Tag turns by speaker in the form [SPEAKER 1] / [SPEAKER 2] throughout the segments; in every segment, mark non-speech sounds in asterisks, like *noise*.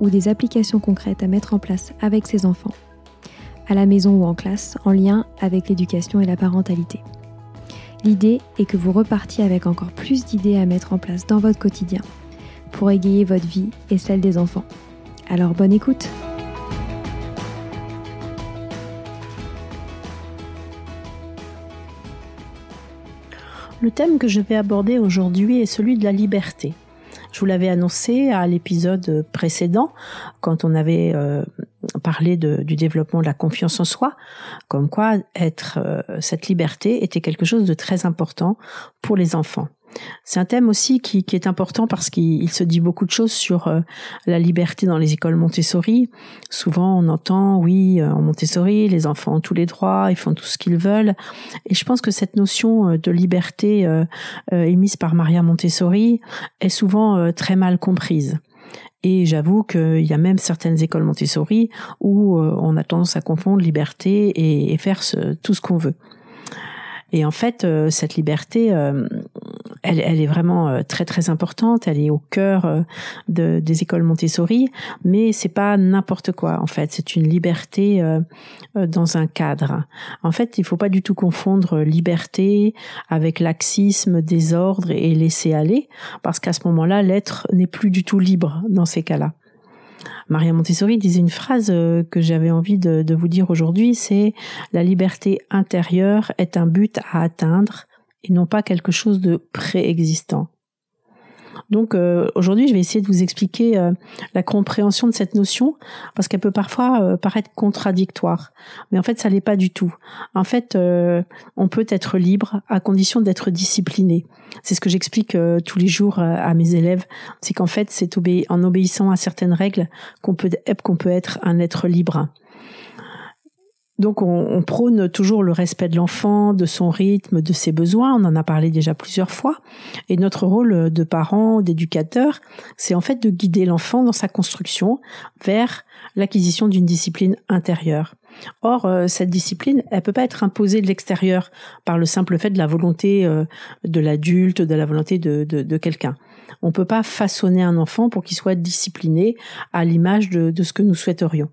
[SPEAKER 1] ou des applications concrètes à mettre en place avec ses enfants, à la maison ou en classe, en lien avec l'éducation et la parentalité. L'idée est que vous repartiez avec encore plus d'idées à mettre en place dans votre quotidien pour égayer votre vie et celle des enfants. Alors bonne écoute
[SPEAKER 2] Le thème que je vais aborder aujourd'hui est celui de la liberté. Je vous l'avais annoncé à l'épisode précédent, quand on avait euh, parlé du développement de la confiance en soi, comme quoi être euh, cette liberté était quelque chose de très important pour les enfants. C'est un thème aussi qui, est important parce qu'il se dit beaucoup de choses sur euh, la liberté dans les écoles Montessori. Souvent, on entend, oui, euh, en Montessori, les enfants ont tous les droits, ils font tout ce qu'ils veulent. Et je pense que cette notion euh, de liberté émise par Maria Montessori est souvent très mal comprise. Et j'avoue qu'il y a même certaines écoles Montessori où on a tendance à confondre liberté et, faire tout ce qu'on veut. Et en fait, cette liberté, elle, elle, est vraiment euh, très très importante. Elle est au cœur de, des écoles Montessori, mais c'est pas n'importe quoi. En fait, c'est une liberté dans un cadre. En fait, il faut pas du tout confondre liberté avec laxisme, désordre et laisser aller, parce qu'à ce moment-là, l'être n'est plus du tout libre dans ces cas-là. Maria Montessori disait une phrase euh, que j'avais envie de, de vous dire aujourd'hui, c'est la liberté intérieure est un but à atteindre et non pas quelque chose de préexistant. Donc euh, aujourd'hui, je vais essayer de vous expliquer euh, la compréhension de cette notion parce qu'elle peut parfois euh, paraître contradictoire, mais en fait, ça l'est pas du tout. En fait, on peut être libre à condition d'être discipliné. C'est ce que j'explique tous les jours à mes élèves. C'est qu'en fait, c'est en obéissant à certaines règles qu'on peut qu'on peut être un être libre. Donc on, prône toujours le respect de l'enfant, de son rythme, de ses besoins, on en a parlé déjà plusieurs fois. Et notre rôle de parent, d'éducateur, c'est en fait de guider l'enfant dans sa construction vers l'acquisition d'une discipline intérieure. Or, euh, cette discipline, elle peut pas être imposée de l'extérieur par le simple fait de la volonté euh, de l'adulte, de la volonté de, de, quelqu'un. On peut pas façonner un enfant pour qu'il soit discipliné à l'image de, de ce que nous souhaiterions.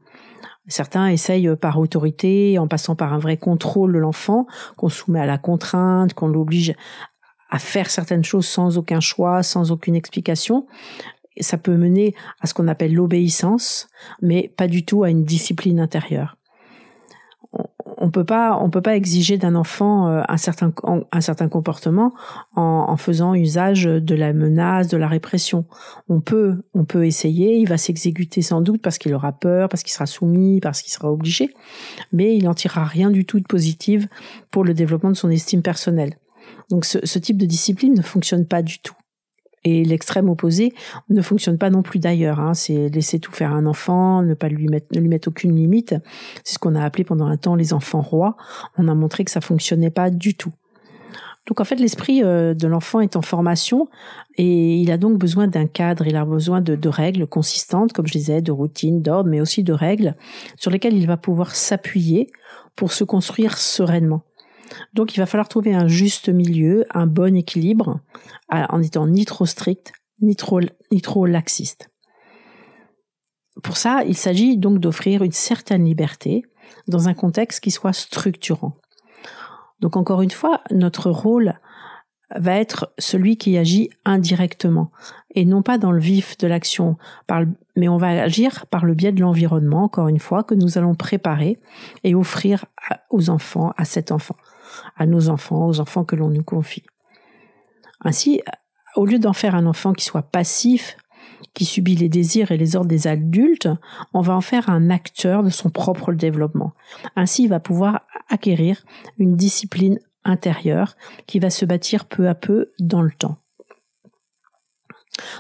[SPEAKER 2] Certains essayent par autorité, en passant par un vrai contrôle de l'enfant, qu'on soumet à la contrainte, qu'on l'oblige à faire certaines choses sans aucun choix, sans aucune explication. Ça peut mener à ce qu'on appelle l'obéissance, mais pas du tout à une discipline intérieure on peut pas on peut pas exiger d'un enfant euh, un certain un certain comportement en, faisant usage de la menace de la répression. On peut on peut essayer il va s'exécuter sans doute parce qu'il aura peur parce qu'il sera soumis parce qu'il sera obligé mais il n'en tirera rien du tout de positif pour le développement de son estime personnelle. Donc ce type de discipline ne fonctionne pas du tout et l'extrême opposé ne fonctionne pas non plus d'ailleurs. Hein. C'est laisser tout faire un enfant, ne pas lui mettre, ne lui mettre aucune limite. C'est ce qu'on a appelé pendant un temps les enfants rois. On a montré que ça fonctionnait pas du tout. Donc en fait, l'esprit euh, de l'enfant est en formation et il a donc besoin d'un cadre, il a besoin de, de, règles consistantes, comme je disais, de routines, d'ordre, mais aussi de règles sur lesquelles il va pouvoir s'appuyer pour se construire sereinement. Donc il va falloir trouver un juste milieu, un bon équilibre, en étant ni trop strict, ni trop, ni trop laxiste. Pour ça, il s'agit donc d'offrir une certaine liberté dans un contexte qui soit structurant. Donc encore une fois, notre rôle va être celui qui agit indirectement et non pas dans le vif de l'action, mais on va agir par le biais de l'environnement, encore une fois, que nous allons préparer et offrir aux enfants, à cet enfant, à nos enfants, aux enfants que l'on nous confie. Ainsi, au lieu d'en faire un enfant qui soit passif, qui subit les désirs et les ordres des adultes, on va en faire un acteur de son propre développement. Ainsi, il va pouvoir acquérir une discipline intérieure qui va se bâtir peu à peu dans le temps.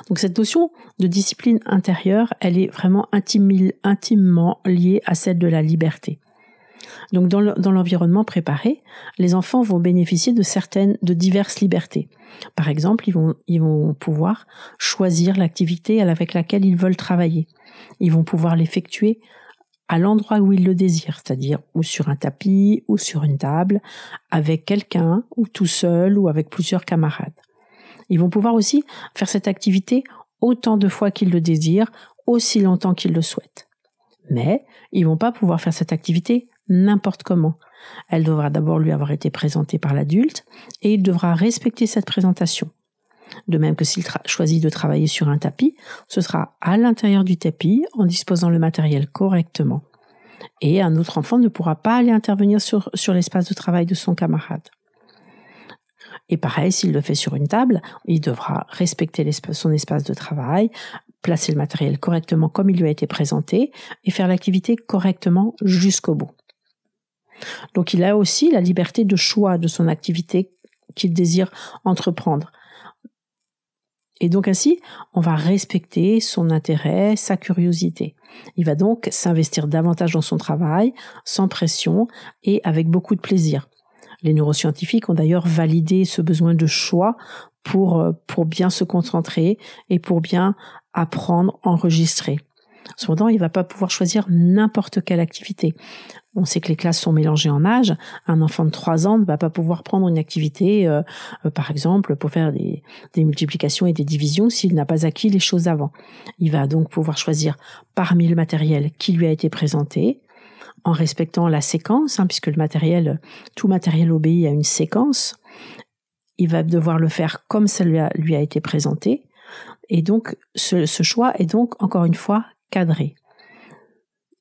[SPEAKER 2] Donc cette notion de discipline intérieure, elle est vraiment intimement liée à celle de la liberté. Donc dans l'environnement préparé, les enfants vont bénéficier de certaines, de diverses libertés. Par exemple, ils vont, pouvoir choisir l'activité avec laquelle ils veulent travailler. Ils vont pouvoir l'effectuer à l'endroit où ils le désirent, c'est-à-dire ou sur un tapis ou sur une table, avec quelqu'un ou tout seul ou avec plusieurs camarades. Ils vont pouvoir aussi faire cette activité autant de fois qu'ils le désirent, aussi longtemps qu'ils le souhaitent. Mais ils vont pas pouvoir faire cette activité n'importe comment. Elle devra d'abord lui avoir été présentée par l'adulte et il devra respecter cette présentation. De même que s'il choisit de travailler sur un tapis, ce sera à l'intérieur du tapis en disposant le matériel correctement. Et un autre enfant ne pourra pas aller intervenir sur, sur l'espace de travail de son camarade. Et pareil, s'il le fait sur une table, il devra respecter son espace de travail, placer le matériel correctement comme il lui a été présenté et faire l'activité correctement jusqu'au bout. Donc il a aussi la liberté de choix de son activité qu'il désire entreprendre. Et donc ainsi, on va respecter son intérêt, sa curiosité. Il va donc s'investir davantage dans son travail, sans pression et avec beaucoup de plaisir. Les neuroscientifiques ont d'ailleurs validé ce besoin de choix pour, euh, pour bien se concentrer et pour bien apprendre, enregistrer. Cependant, il va pas pouvoir choisir n'importe quelle activité. On sait que les classes sont mélangées en âge. Un enfant de 3 ans ne va pas pouvoir prendre une activité, euh, euh, par exemple, pour faire des, multiplications et des divisions s'il n'a pas acquis les choses avant. Il va donc pouvoir choisir parmi le matériel qui lui a été présenté, en respectant la séquence, hein, puisque le matériel, tout matériel obéit à une séquence. Il va devoir le faire comme ça lui a, lui a été présenté. Et donc, ce, ce choix est donc, encore une fois, cadré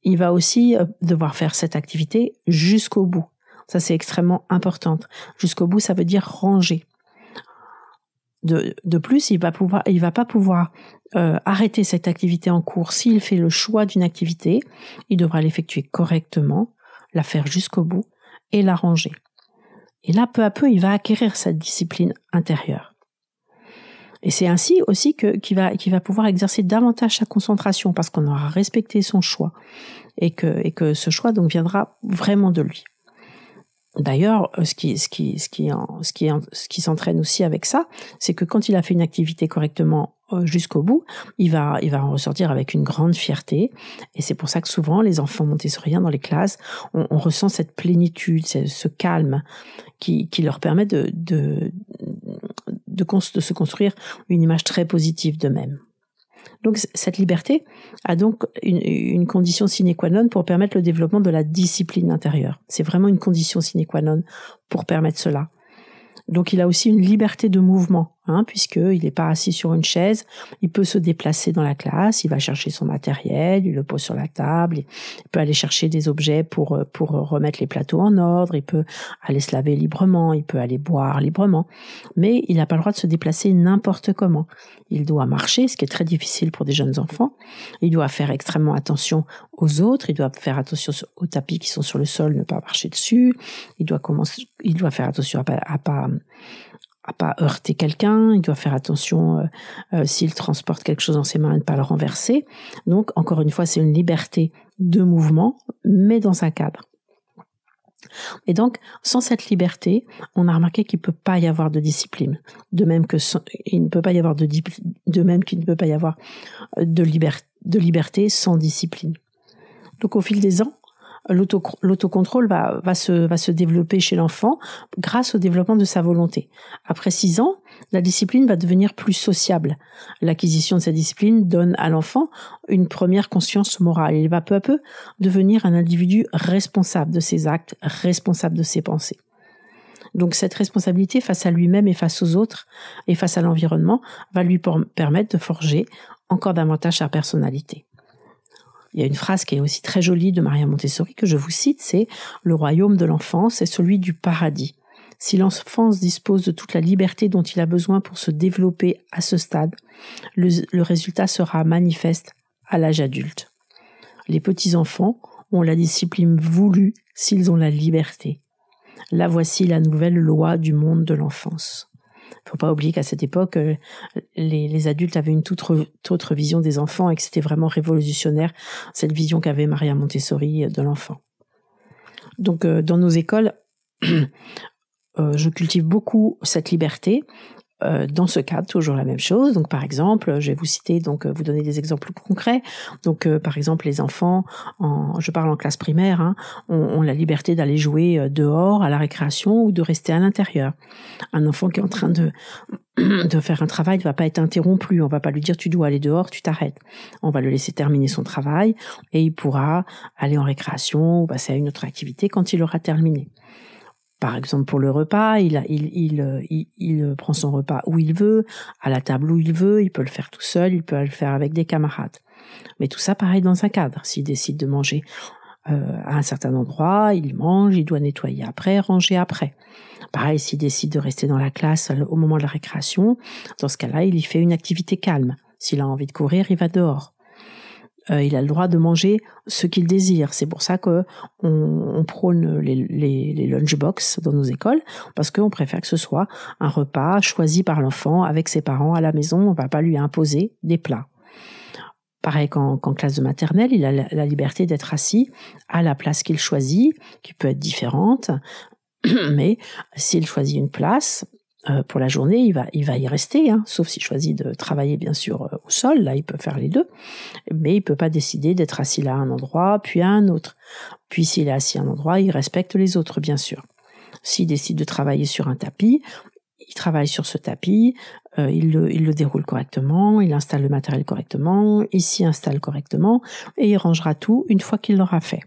[SPEAKER 2] il va aussi euh, devoir faire cette activité jusqu'au bout. Ça, c'est extrêmement important. Jusqu'au bout, ça veut dire ranger. De, de, plus, il va pouvoir, il va pas pouvoir euh, arrêter cette activité en cours. S'il fait le choix d'une activité, il devra l'effectuer correctement, la faire jusqu'au bout et la ranger. Et là, peu à peu, il va acquérir cette discipline intérieure. Et c'est ainsi aussi que qu'il va qu'il va pouvoir exercer davantage sa concentration parce qu'on aura respecté son choix et que et que ce choix donc viendra vraiment de lui. D'ailleurs, euh, ce qui, ce qui, ce qui, ce qui, ce qui s'entraîne aussi avec ça, c'est que quand il a fait une activité correctement euh, jusqu'au bout, il va, il va en ressortir avec une grande fierté. Et c'est pour ça que souvent, les enfants montessoriens dans les classes, on, on ressent cette plénitude, ce, ce calme qui, qui leur permet de, de, de, se construire une image très positive d'eux-mêmes. Donc cette liberté a donc une, condition sine qua non pour permettre le développement de la discipline intérieure. C'est vraiment une condition sine qua non pour permettre cela. Donc il a aussi une liberté de mouvement, hein, puisqu'il n'est pas assis sur une chaise, il peut se déplacer dans la classe, il va chercher son matériel, il le pose sur la table, il peut aller chercher des objets pour, pour remettre les plateaux en ordre, il peut aller se laver librement, il peut aller boire librement, mais il n'a pas le droit de se déplacer n'importe comment. Il doit marcher, ce qui est très difficile pour des jeunes enfants, il doit faire extrêmement attention aux autres, il doit faire attention aux tapis qui sont sur le sol, ne pas marcher dessus, il doit commencer, il doit faire attention à pas, à pas à pas heurter quelqu'un, il doit faire attention euh, euh, s'il transporte quelque chose dans ses mains, à ne pas le renverser. Donc, encore une fois, c'est une liberté de mouvement, mais dans un cadre. Et donc, sans cette liberté, on a remarqué qu'il ne peut pas y avoir de discipline. De même ne peut pas y avoir de, de même qu'il ne peut pas y avoir de, de liberté sans discipline. Donc, au fil des ans, l'autocontrôle va, se, développer chez l'enfant grâce au développement de sa volonté. Après six ans, la discipline va devenir plus sociable. L'acquisition de cette discipline donne à l'enfant une première conscience morale. Il va peu à peu devenir un individu responsable de ses actes, responsable de ses pensées. Donc cette responsabilité face à lui-même et face aux autres et face à l'environnement va lui permettre de forger encore davantage sa personnalité. Il y a une phrase qui est aussi très jolie de Maria Montessori que je vous cite, c'est Le royaume de l'enfance est celui du paradis. Si l'enfance dispose de toute la liberté dont il a besoin pour se développer à ce stade, le, résultat sera manifeste à l'âge adulte. Les petits-enfants ont la discipline voulue s'ils ont la liberté. Là voici la nouvelle loi du monde de l'enfance. Faut pas oublier qu'à cette époque, euh, les, adultes avaient une toute, autre vision des enfants et que c'était vraiment révolutionnaire cette vision qu'avait Maria Montessori de l'enfant. Donc, euh, dans nos écoles, *clears throat* euh, je cultive beaucoup cette liberté euh, dans ce cadre, toujours la même chose. Donc, par exemple, je vais vous citer, donc euh, vous donner des exemples concrets. Donc, euh, par exemple, les enfants, en, je parle en classe primaire, hein, ont, la liberté d'aller jouer dehors à la récréation ou de rester à l'intérieur. Un enfant qui est en train de *clears throat* de faire un travail ne va pas être interrompu. On va pas lui dire tu dois aller dehors, tu t'arrêtes. On va le laisser terminer son travail et il pourra aller en récréation ou passer à une autre activité quand il aura terminé. Par exemple, pour le repas, il, il, il, euh, il, il, prend son repas où il veut, à la table où il veut, il peut le faire tout seul, il peut le faire avec des camarades. Mais tout ça, pareil, dans un cadre. S'il décide de manger euh, à un certain endroit, il mange, il doit nettoyer après, ranger après. Pareil, s'il décide de rester dans la classe au moment de la récréation, dans ce cas-là, il y fait une activité calme. S'il a envie de courir, il va dehors. Euh, il a le droit de manger ce qu'il désire. C'est pour ça que on, prône les, lunchbox dans nos écoles, parce qu'on préfère que ce soit un repas choisi par l'enfant avec ses parents à la maison. On va pas lui imposer des plats. Pareil qu'en classe de maternelle, il a la liberté d'être assis à la place qu'il choisit, qui peut être différente, *clears throat* mais s'il choisit une place, euh, pour la journée, il va, il va y rester, hein, sauf s'il choisit de travailler bien sûr euh, au sol, là il peut faire les deux, mais il peut pas décider d'être assis là à un endroit, puis à un autre. Puis s'il est assis à un endroit, il respecte les autres, bien sûr. S'il décide de travailler sur un tapis, il travaille sur ce tapis, euh, il, le, il le déroule correctement, il installe le matériel correctement, il s'y installe correctement, et il rangera tout une fois qu'il l'aura fait.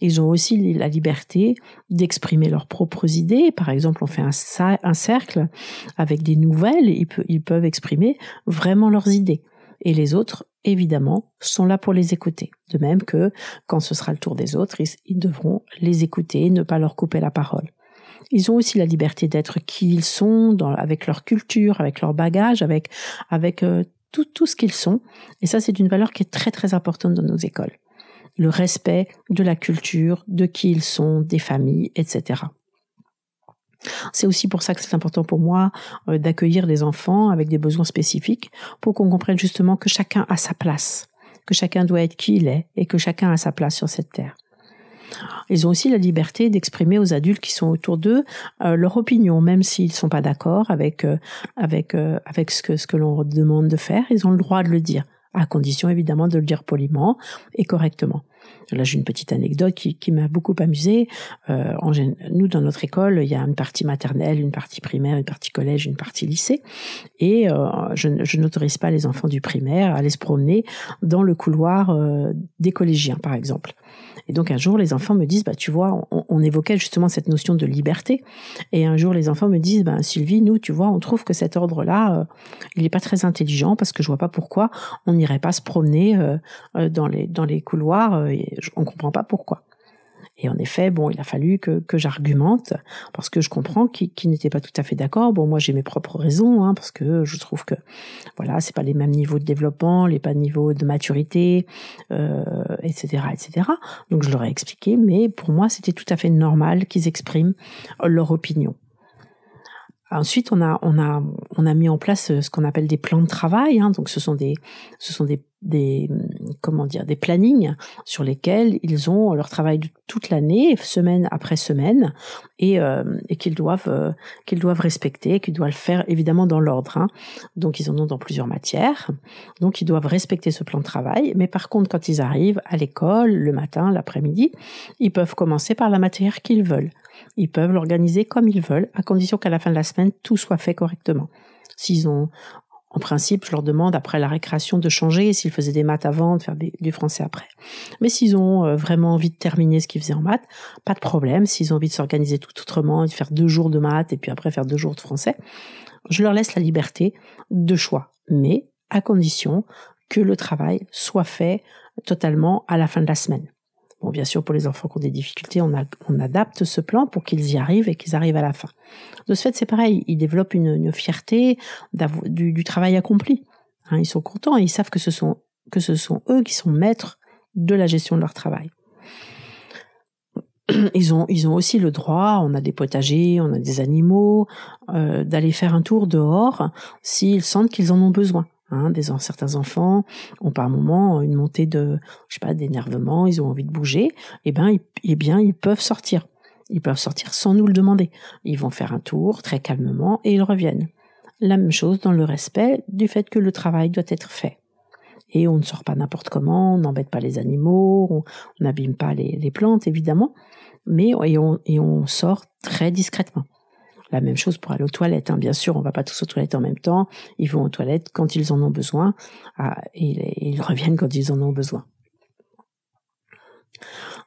[SPEAKER 2] Ils ont aussi la liberté d'exprimer leurs propres idées. Par exemple, on fait un, cercle avec des nouvelles, ils, ils peuvent exprimer vraiment leurs idées. Et les autres, évidemment, sont là pour les écouter. De même que quand ce sera le tour des autres, ils, devront les écouter, ne pas leur couper la parole. Ils ont aussi la liberté d'être qui ils sont, avec leur culture, avec leur bagage, avec, euh, tout, tout ce qu'ils sont. Et ça, c'est une valeur qui est très très importante dans nos écoles le respect de la culture, de qui ils sont, des familles, etc. C'est aussi pour ça que c'est important pour moi euh, d'accueillir des enfants avec des besoins spécifiques pour qu'on comprenne justement que chacun a sa place, que chacun doit être qui il est et que chacun a sa place sur cette terre. Ils ont aussi la liberté d'exprimer aux adultes qui sont autour d'eux euh, leur opinion, même s'ils ne sont pas d'accord avec euh, avec avec ce que ce que l'on demande de faire. Ils ont le droit de le dire à condition évidemment de le dire poliment et correctement. Là, j'ai une petite anecdote qui, m'a beaucoup amusée. Euh, nous, dans notre école, il y a une partie maternelle, une partie primaire, une partie collège, une partie lycée. Et euh, je, n'autorise pas les enfants du primaire à aller se promener dans le couloir euh, des collégiens, par exemple. Et donc un jour, les enfants me disent, bah tu vois, on, évoquait justement cette notion de liberté. Et un jour, les enfants me disent, bah Sylvie, nous, tu vois, on trouve que cet ordre-là, il n'est pas très intelligent parce que je vois pas pourquoi on n'irait pas se promener dans les dans les couloirs. Et on comprend pas pourquoi. Et en effet, bon, il a fallu que, que j'argumente parce que je comprends qu'il n'était pas tout à fait d'accord. Bon, moi j'ai mes propres raisons hein, parce que je trouve que voilà, c'est pas les mêmes niveaux de développement, les pas de niveau de maturité, euh, etc., etc. Donc je leur ai expliqué, mais pour moi c'était tout à fait normal qu'ils expriment leur opinion. Ensuite, on a, on a, on a mis en place ce qu'on appelle des plans de travail. Hein. donc, ce sont des, ce sont des, des, comment dire, des plannings sur lesquels ils ont leur travail toute l'année, semaine après semaine, et, euh, et qu'ils doivent, euh, qu'ils doivent respecter, qu'ils doivent le faire évidemment dans l'ordre. Hein. Donc, ils en ont dans plusieurs matières. Donc, ils doivent respecter ce plan de travail. Mais par contre, quand ils arrivent à l'école, le matin, l'après-midi, ils peuvent commencer par la matière qu'ils veulent. Ils peuvent l'organiser comme ils veulent, à condition qu'à la fin de la semaine, tout soit fait correctement. S'ils ont, en principe, je leur demande après la récréation de changer, s'ils faisaient des maths avant, de faire du français après. Mais s'ils ont euh, vraiment envie de terminer ce qu'ils faisaient en maths, pas de problème. S'ils ont envie de s'organiser tout autrement, de faire deux jours de maths et puis après faire deux jours de français, je leur laisse la liberté de choix. Mais à condition que le travail soit fait totalement à la fin de la semaine. Bien sûr, pour les enfants qui ont des difficultés, on, adapte ce plan pour qu'ils y arrivent et qu'ils arrivent à la fin. De ce fait, c'est pareil, ils développent une, fierté du, travail accompli. Hein, ils sont contents et ils savent que ce sont eux qui sont maîtres de la gestion de leur travail. Ils ont, ils ont aussi le droit, on a des potagers, on a des animaux, euh, d'aller faire un tour dehors s'ils sentent qu'ils en ont besoin. Hein, certains enfants ont par moment une montée de, je sais pas, d'énervement, ils ont envie de bouger, et eh ben, ils, eh bien, ils peuvent sortir. Ils peuvent sortir sans nous le demander. Ils vont faire un tour très calmement et ils reviennent. La même chose dans le respect du fait que le travail doit être fait. Et on ne sort pas n'importe comment, on n'embête pas les animaux, on n'abîme pas les, plantes évidemment, mais et et on sort très discrètement. La même chose pour aller aux toilettes. Hein. Bien sûr, on va pas tous aux toilettes en même temps. Ils vont aux toilettes quand ils en ont besoin ah, et ils *laughs* reviennent quand ils en ont besoin.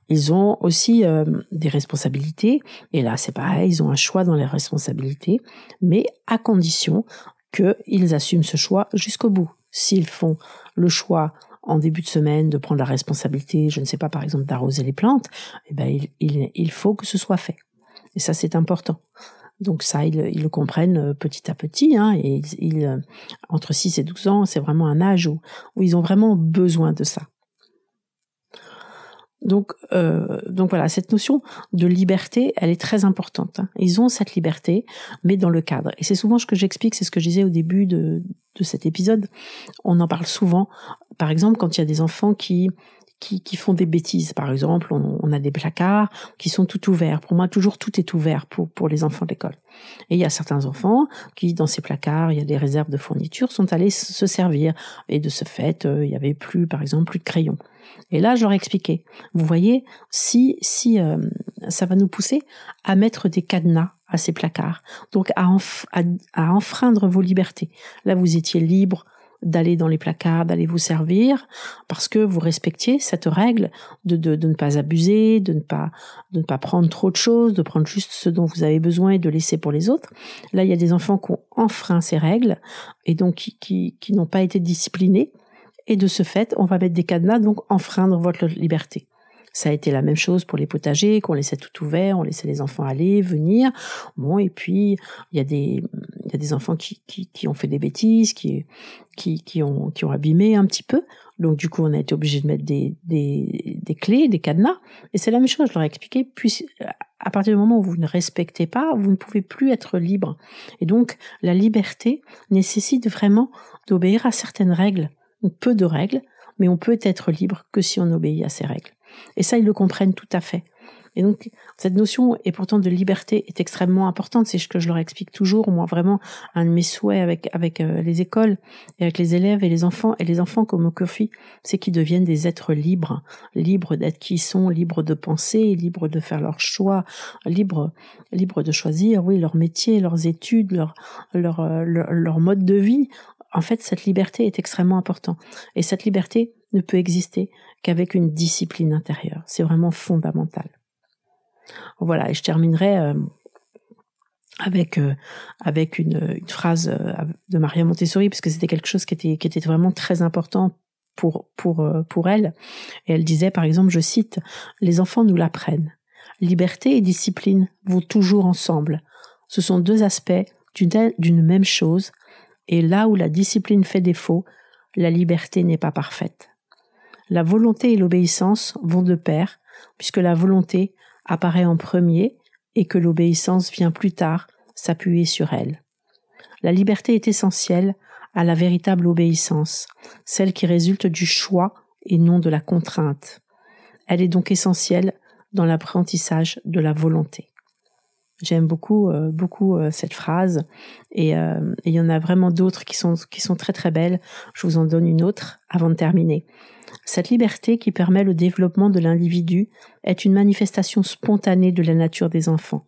[SPEAKER 2] Ils ont aussi euh, des responsabilités, et là c'est pareil, ils ont un choix dans les responsabilités, mais à condition qu'ils assument ce choix jusqu'au bout. S'ils font le choix en début de semaine de prendre la responsabilité, je ne sais pas par exemple d'arroser les plantes, eh ben il faut que ce soit fait. Et ça c'est important. Donc ça, ils, le comprennent euh, petit à petit. Hein, et euh, entre 6 et 12 ans, c'est vraiment un âge où, ils ont vraiment besoin de ça. Donc, euh, donc voilà, cette notion de liberté, elle est très importante. Hein. Ils ont cette liberté, mais dans le cadre. Et c'est souvent ce que j'explique, c'est ce que je disais au début de cet épisode. On en parle souvent. Par exemple, quand il y a des enfants qui qui, font des bêtises. Par exemple, on, a des placards qui sont tout ouverts. Pour moi, toujours tout est ouvert pour, pour les enfants de l'école. Et il y a certains enfants qui, dans ces placards, il y a des réserves de fournitures, sont allés se servir. Et de ce fait, euh, il y avait plus, par exemple, plus de crayons. Et là, je leur ai expliqué. Vous voyez, si, si euh, ça va nous pousser à mettre des cadenas à ces placards, donc à, à enfreindre vos libertés. Là, vous étiez libre d'aller dans les placards, d'aller vous servir, parce que vous respectiez cette règle de, de, de, ne pas abuser, de ne pas, de ne pas prendre trop de choses, de prendre juste ce dont vous avez besoin et de laisser pour les autres. Là, il y a des enfants qui ont enfreint ces règles et donc qui, qui, qui n'ont pas été disciplinés. Et de ce fait, on va mettre des cadenas, donc enfreindre votre liberté. Ça a été la même chose pour les potagers, qu'on laissait tout ouvert, on laissait les enfants aller, venir. Bon, et puis il y a des il y a des enfants qui, qui, qui ont fait des bêtises, qui, qui, qui, ont, qui ont abîmé un petit peu. Donc du coup, on a été obligé de mettre des, des, des clés, des cadenas. Et c'est la même chose, je leur ai expliqué. Puis à partir du moment où vous ne respectez pas, vous ne pouvez plus être libre. Et donc la liberté nécessite vraiment d'obéir à certaines règles, peu de règles, mais on peut être libre que si on obéit à ces règles. Et ça, ils le comprennent tout à fait. Et donc, cette notion, et pourtant de liberté, est extrêmement importante. C'est ce que je leur explique toujours. Moi, vraiment, un de mes souhaits avec, avec euh, les écoles, et avec les élèves et les enfants, et les enfants comme au Kofi, c'est qu'ils deviennent des êtres libres. Libres d'être qui ils sont, libres de penser, libres de faire leurs choix, libres, libres de choisir, oui, leur métier, leurs études, leur, leur, euh, leur, leur mode de vie. En fait, cette liberté est extrêmement importante. Et cette liberté ne peut exister qu'avec une discipline intérieure. C'est vraiment fondamental. Voilà, et je terminerai euh, avec euh, avec une, phrase euh, de Maria Montessori parce que c'était quelque chose qui était qui était vraiment très important pour pour pour elle et elle disait par exemple je cite les enfants nous l'apprennent liberté et discipline vont toujours ensemble ce sont deux aspects d'une même chose et là où la discipline fait défaut la liberté n'est pas parfaite la volonté et l'obéissance vont de pair, puisque la volonté apparaît en premier et que l'obéissance vient plus tard s'appuyer sur elle. La liberté est essentielle à la véritable obéissance, celle qui résulte du choix et non de la contrainte. Elle est donc essentielle dans l'apprentissage de la volonté. J'aime beaucoup, euh, beaucoup euh, cette phrase euh, et il y en a vraiment d'autres qui sont, qui sont très très belles. Je vous en donne une autre avant de terminer. Cette liberté qui permet le développement de l'individu est une manifestation spontanée de la nature des enfants.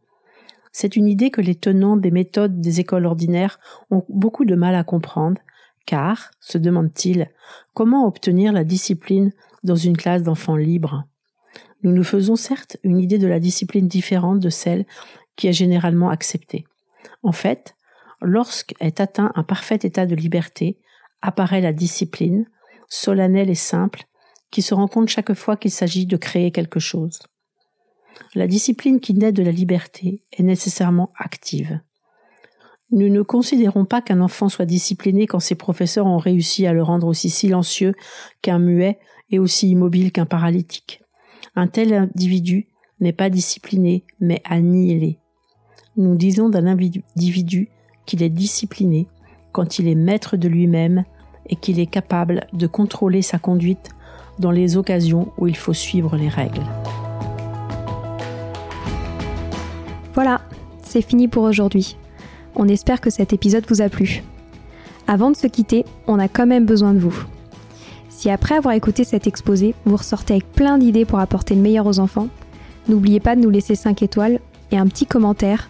[SPEAKER 2] C'est une idée que les tenants des méthodes des écoles ordinaires ont beaucoup de mal à comprendre, car, se demandent-ils, comment obtenir la discipline dans une classe d'enfants libres? Nous nous faisons certes une idée de la discipline différente de celle qui est généralement accepté. En fait, lorsqu'est atteint un parfait état de liberté, apparaît la discipline, solennelle et simple, qui se rencontre chaque fois qu'il s'agit de créer quelque chose. La discipline qui naît de la liberté est nécessairement active. Nous ne considérons pas qu'un enfant soit discipliné quand ses professeurs ont réussi à le rendre aussi silencieux qu'un muet et aussi immobile qu'un paralytique. Un tel individu n'est pas discipliné, mais annihilé. Nous disons d'un individu qu'il est discipliné quand il est maître de lui-même et qu'il est capable de contrôler sa conduite dans les occasions où il faut suivre les règles.
[SPEAKER 1] Voilà, c'est fini pour aujourd'hui. On espère que cet épisode vous a plu. Avant de se quitter, on a quand même besoin de vous. Si après avoir écouté cet exposé, vous ressortez avec plein d'idées pour apporter le meilleur aux enfants, n'oubliez pas de nous laisser 5 étoiles et un petit commentaire